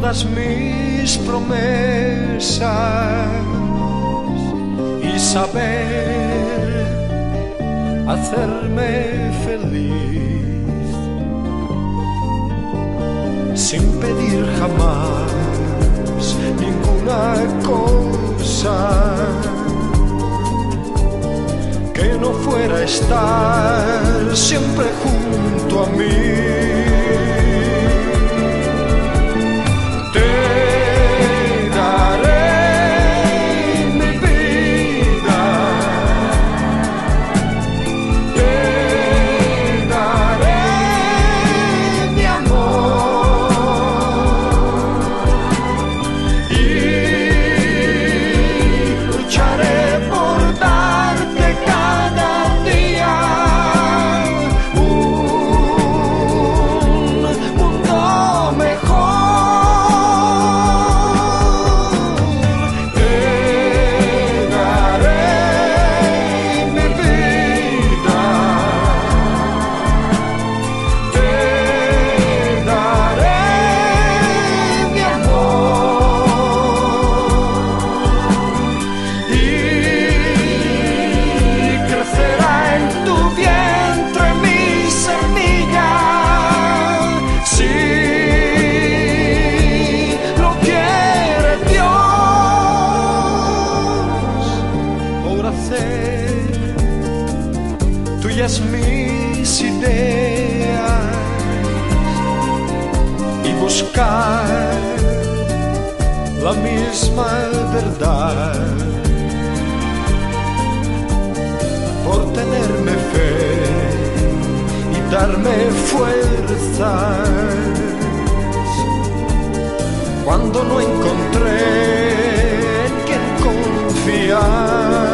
todas mis promesas y saber hacerme feliz sin pedir jamás ninguna cosa que no fuera estar siempre junto a mí. buscar la misma verdad. Por tenerme fe y darme fuerzas. Cuando no encontré en quien confiar.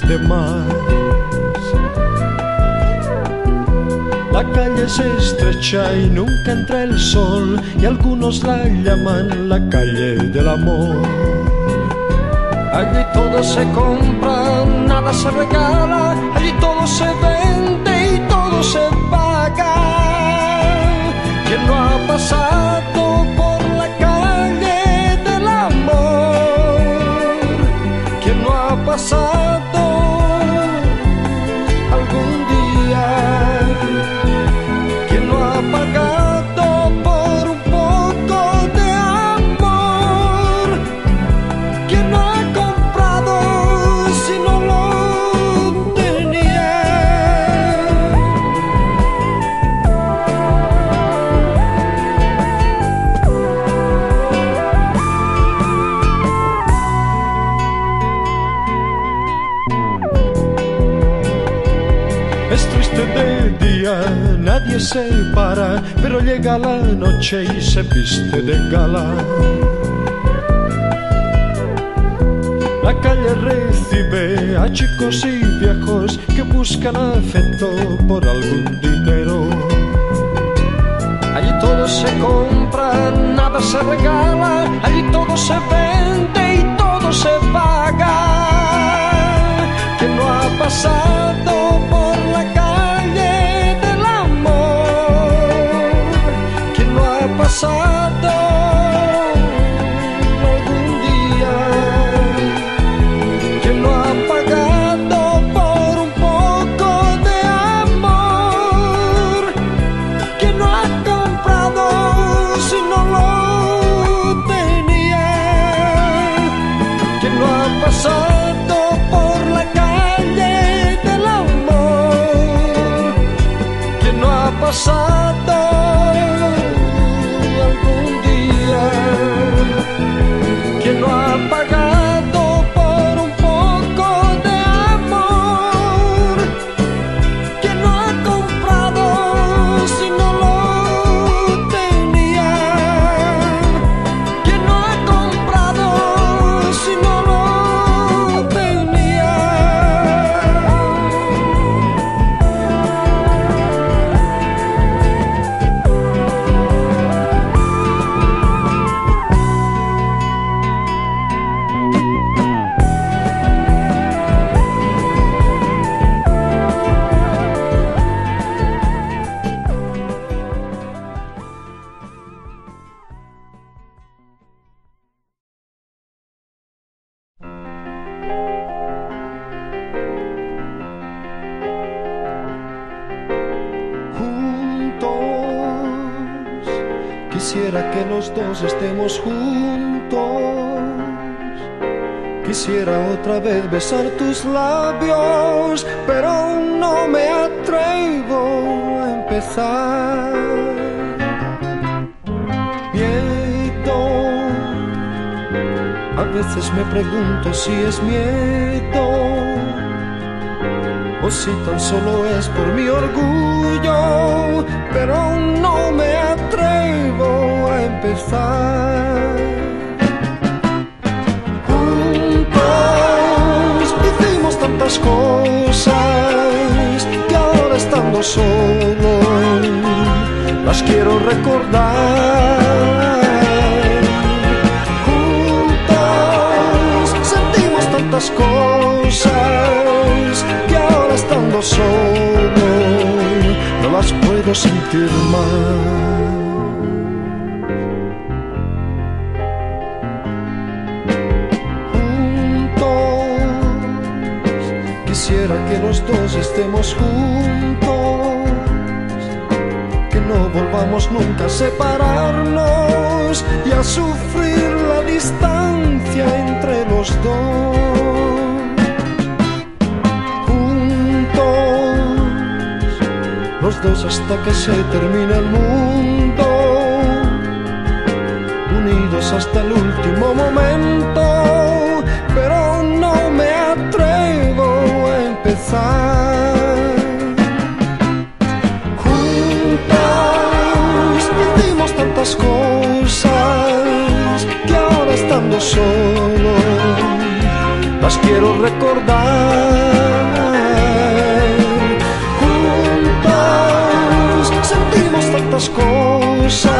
Demás. La calle es estrecha y nunca entra el sol y algunos la llaman la calle del amor. Allí todo se compra, nada se regala, allí todo se vende y todo se paga. ¿Quién no ha pasado nadie se para, pero llega la noche y se viste de gala. La calle recibe a chicos y viejos que buscan afecto por algún dinero. Allí todo se compra, nada se regala, allí todo se vende y todo se paga. Que no ha pasado pasado por la calle del amor, que no ha pasado Quisiera otra vez besar tus labios, pero no me atrevo a empezar. Miedo. A veces me pregunto si es miedo o si tan solo es por mi orgullo, pero no me atrevo a empezar. Juntos hicimos tantas cosas que ahora estando solo las quiero recordar. Juntos sentimos tantas cosas que ahora estando solo no las puedo sentir más. Que los dos estemos juntos que no volvamos nunca a separarnos y a sufrir la distancia entre los dos. Juntos, los dos hasta que se termine el mundo, unidos hasta el último momento, empezar. Juntos hicimos tantas cosas que ahora estando solo las quiero recordar. Juntos sentimos tantas cosas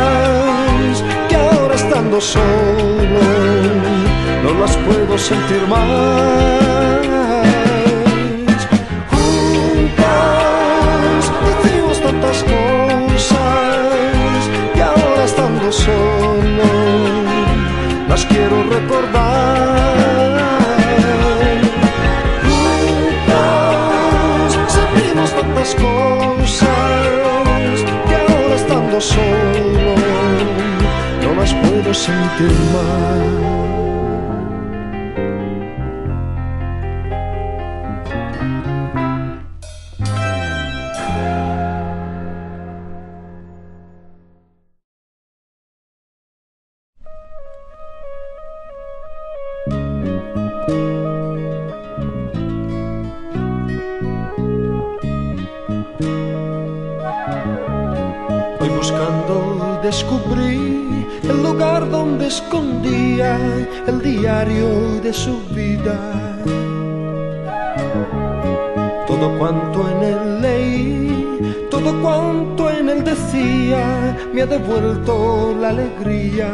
que ahora estando solo no las puedo sentir más. Solo las quiero recordar. Juntos sentimos tantas cosas que ahora estando solo no las puedo sentir más. Todo cuanto en él leí, todo cuanto en él decía, me ha devuelto la alegría.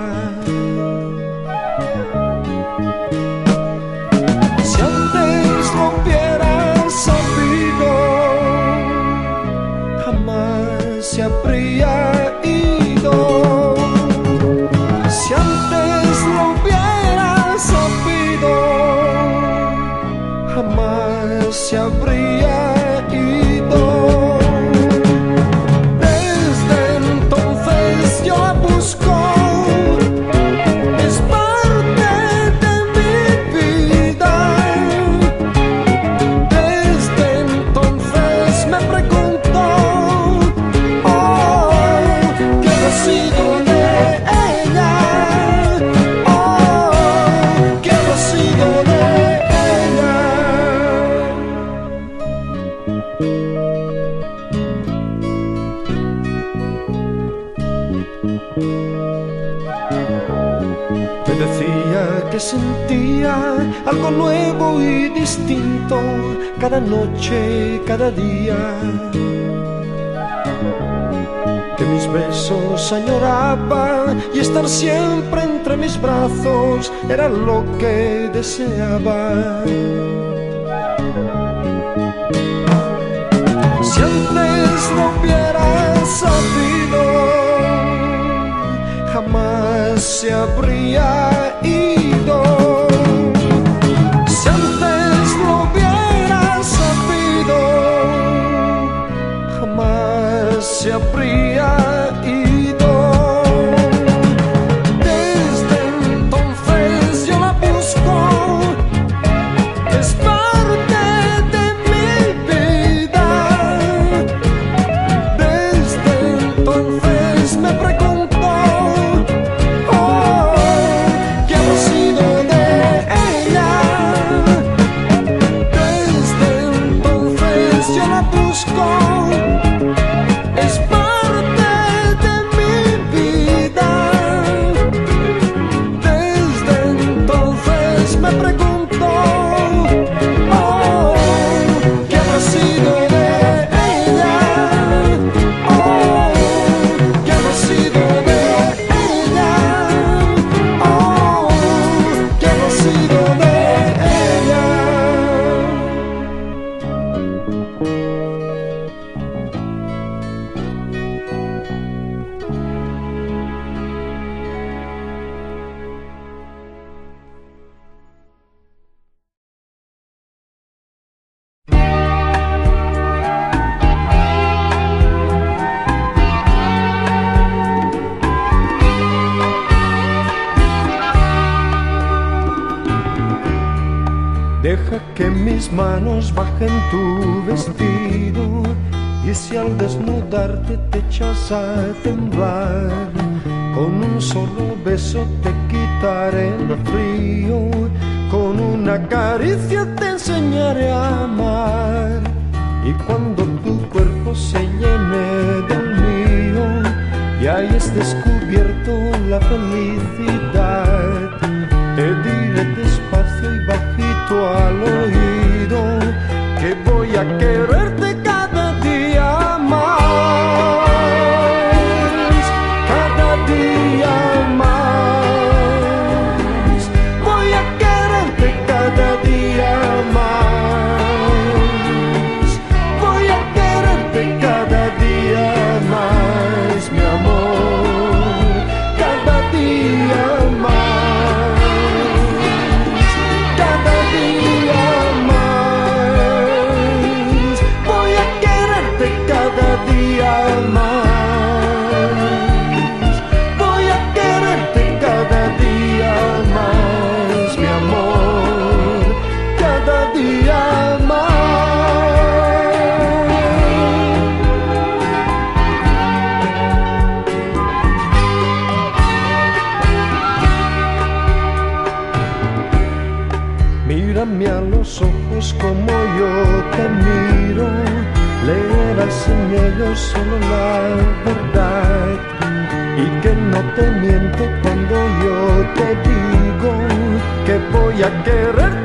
Distinto cada noche, cada día. Que mis besos añoraba y estar siempre entre mis brazos era lo que deseaba. Si antes no hubiera sabido, jamás se habría ido. Que mis manos bajen tu vestido y si al desnudarte te echas a temblar, con un solo beso te quitaré el frío, con una caricia te enseñaré a amar. Y cuando tu cuerpo se llene del mío y hayas descubierto la felicidad, te diré despacio y bajito al que día, hermano. Solo la verdad. Y que no te miento cuando yo te digo que voy a quererte